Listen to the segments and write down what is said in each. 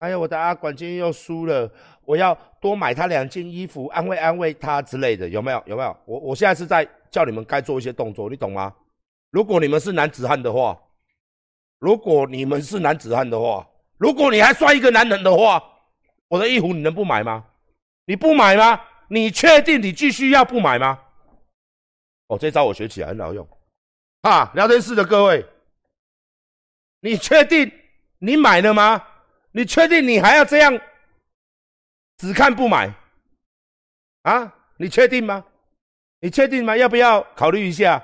哎呀，我的阿管今天又输了，我要多买他两件衣服，安慰安慰他之类的，有没有？有没有？我我现在是在叫你们该做一些动作，你懂吗？如果你们是男子汉的话，如果你们是男子汉的话，如果你还算一个男人的话，我的衣服你能不买吗？你不买吗？你确定你继续要不买吗？哦，这招我学起来很好用，啊！聊天室的各位，你确定你买了吗？你确定你还要这样只看不买？啊？你确定吗？你确定吗？要不要考虑一下？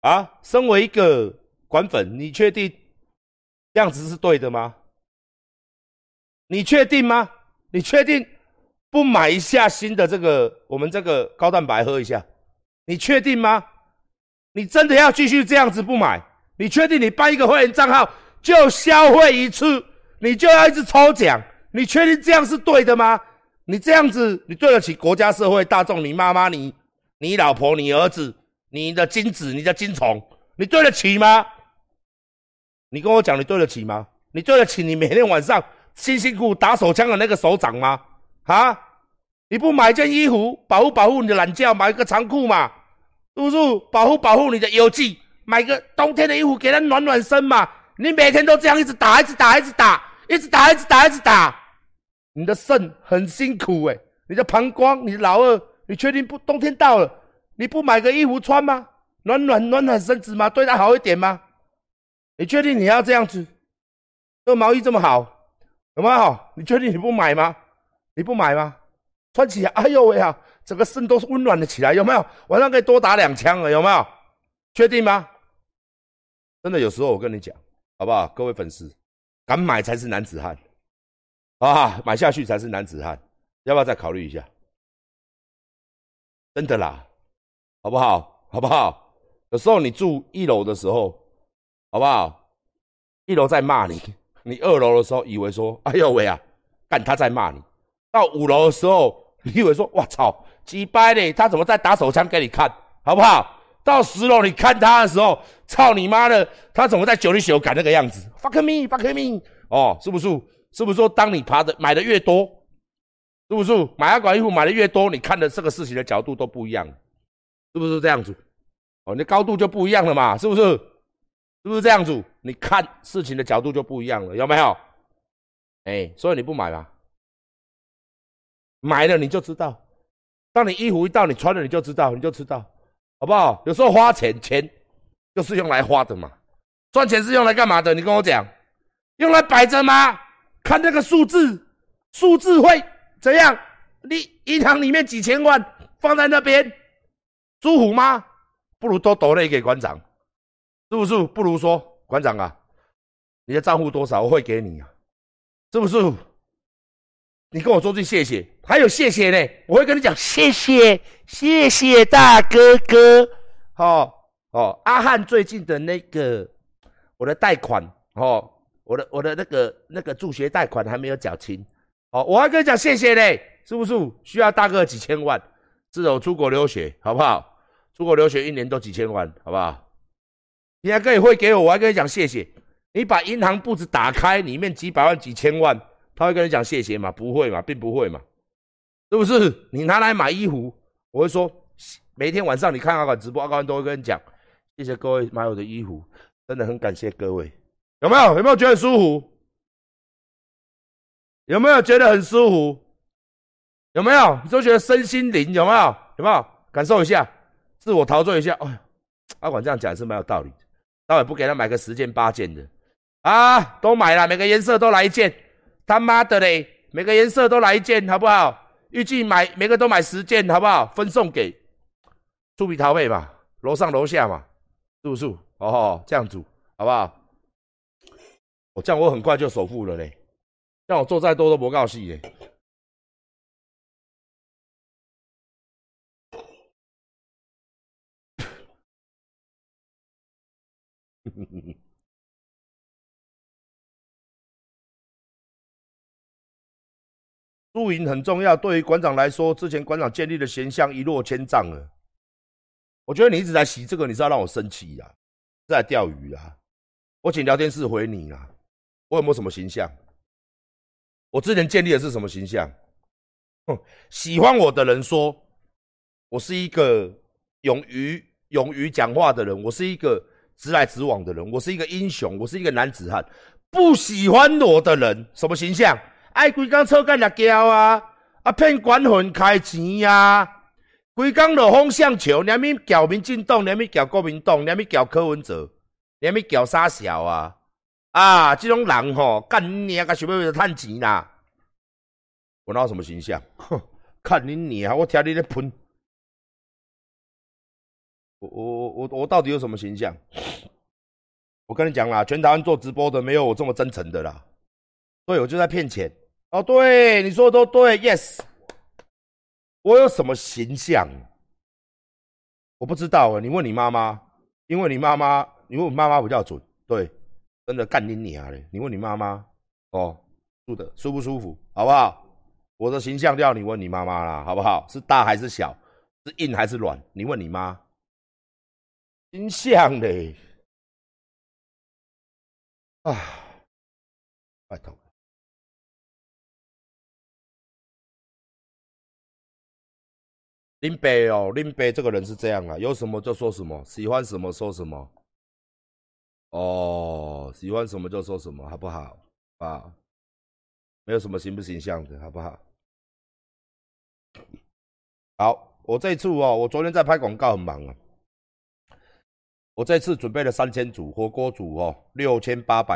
啊？身为一个管粉，你确定这样子是对的吗？你确定吗？你确定不买一下新的这个我们这个高蛋白喝一下？你确定吗？你真的要继续这样子不买？你确定你办一个会员账号就消费一次，你就要一直抽奖？你确定这样是对的吗？你这样子，你对得起国家、社会、大众、你妈妈、你、你老婆、你儿子、你的精子、你的精虫，你对得起吗？你跟我讲，你对得起吗？你对得起你每天晚上辛辛苦苦打手枪的那个手掌吗？啊？你不买件衣服保护保护你的懒觉，买个长裤嘛，是不是？保护保护你的邮寄，买个冬天的衣服给它暖暖身嘛。你每天都这样一直打，一直打，一直打，一直打，一直打，一直打，你的肾很辛苦诶，你的膀胱，你的老二，你确定不？冬天到了，你不买个衣服穿吗？暖暖暖暖身子吗？对他好一点吗？你确定你要这样子？这毛衣这么好，有没有？你确定你不买吗？你不买吗？穿起来，哎呦喂啊，整个肾都是温暖的起来，有没有？晚上可以多打两枪了，有没有？确定吗？真的，有时候我跟你讲，好不好？各位粉丝，敢买才是男子汉啊！买下去才是男子汉，要不要再考虑一下？真的啦，好不好？好不好？有时候你住一楼的时候，好不好？一楼在骂你，你二楼的时候以为说，哎呦喂啊，干他在骂你。到五楼的时候。你以为说，我操，几掰嘞？他怎么在打手枪给你看，好不好？到十楼你看他的时候，操你妈的，他怎么在九里九赶那个样子？Fuck me，fuck me，哦，是不是？是不是说，当你爬的买的越多，是不是？买阿管衣服买的越多，你看的这个事情的角度都不一样，是不是这样子？哦，你的高度就不一样了嘛，是不是？是不是这样子？你看事情的角度就不一样了，有没有？哎，所以你不买吗？买了你就知道，当你衣服一到你穿了你就知道，你就知道，好不好？有时候花钱钱就是用来花的嘛，赚钱是用来干嘛的？你跟我讲，用来摆着吗？看那个数字，数字会怎样？你银行里面几千万放在那边，舒服吗？不如都抖了给馆长，是不是？不如说馆长啊，你的账户多少我会给你啊，是不是？你跟我说句谢谢，还有谢谢呢，我会跟你讲谢谢，谢谢大哥哥。哦哦，阿汉最近的那个我的贷款，哦，我的我的那个那个助学贷款还没有缴清，哦，我还跟你讲谢谢呢，是不是？需要大哥几千万，这种出国留学，好不好？出国留学一年都几千万，好不好？你还可以会给我，我还跟你讲谢谢。你把银行簿子打开，里面几百万几千万。他会跟你讲谢谢吗？不会嘛，并不会嘛，是不是？你拿来买衣服，我会说，每天晚上你看阿管直播，阿管都会跟你讲，谢谢各位买我的衣服，真的很感谢各位，有没有？有没有觉得很舒服？有没有觉得很舒服？有没有？你都觉得身心灵有没有？有没有？感受一下，自我陶醉一下。哎，阿管这样讲是蛮有道理的。待会不给他买个十件八件的啊？都买了，每个颜色都来一件。他妈的嘞！每个颜色都来一件，好不好？预计买每个都买十件，好不好？分送给出比桃妹嘛，楼上楼下嘛，是不是？哦，这样子好不好？我这样我很快就首付了嘞，让我做再多都不告诉嘞。输赢很重要，对于馆长来说，之前馆长建立的形象一落千丈了。我觉得你一直在洗这个，你是要让我生气呀？在钓鱼啊？我请聊天室回你啊？我有没有什么形象？我之前建立的是什么形象？哼喜欢我的人说，我是一个勇于勇于讲话的人，我是一个直来直往的人，我是一个英雄，我是一个男子汉。不喜欢我的人，什么形象？爱规工臭干辣椒啊，啊骗官魂开钱啊，规工落风向球，连咪叫民进党，连咪叫国民党，连咪叫柯文哲，连咪叫傻笑啊！啊，这种人吼，干你啊，想要为了趁钱啦！我哪有什么形象？哼，看你娘！我听你在喷，我我我我我到底有什么形象？我跟你讲啦，全台湾做直播的没有我这么真诚的啦。对，我就在骗钱。哦，对，你说的都对，yes。我有什么形象？我不知道啊，你问你妈妈，因为你妈妈，你问妈妈比较准。对，真的干你娘嘞！你问你妈妈，哦，住的舒不舒服，好不好？我的形象要你问你妈妈啦，好不好？是大还是小？是硬还是软？你问你妈。形象嘞，啊，拜托。林北哦，林北这个人是这样啊，有什么就说什么，喜欢什么说什么。哦，喜欢什么就说什么，好不好？啊，没有什么形不形象的，好不好？好，我这次哦，我昨天在拍广告很忙啊。我这次准备了三千组火锅组哦，六千八百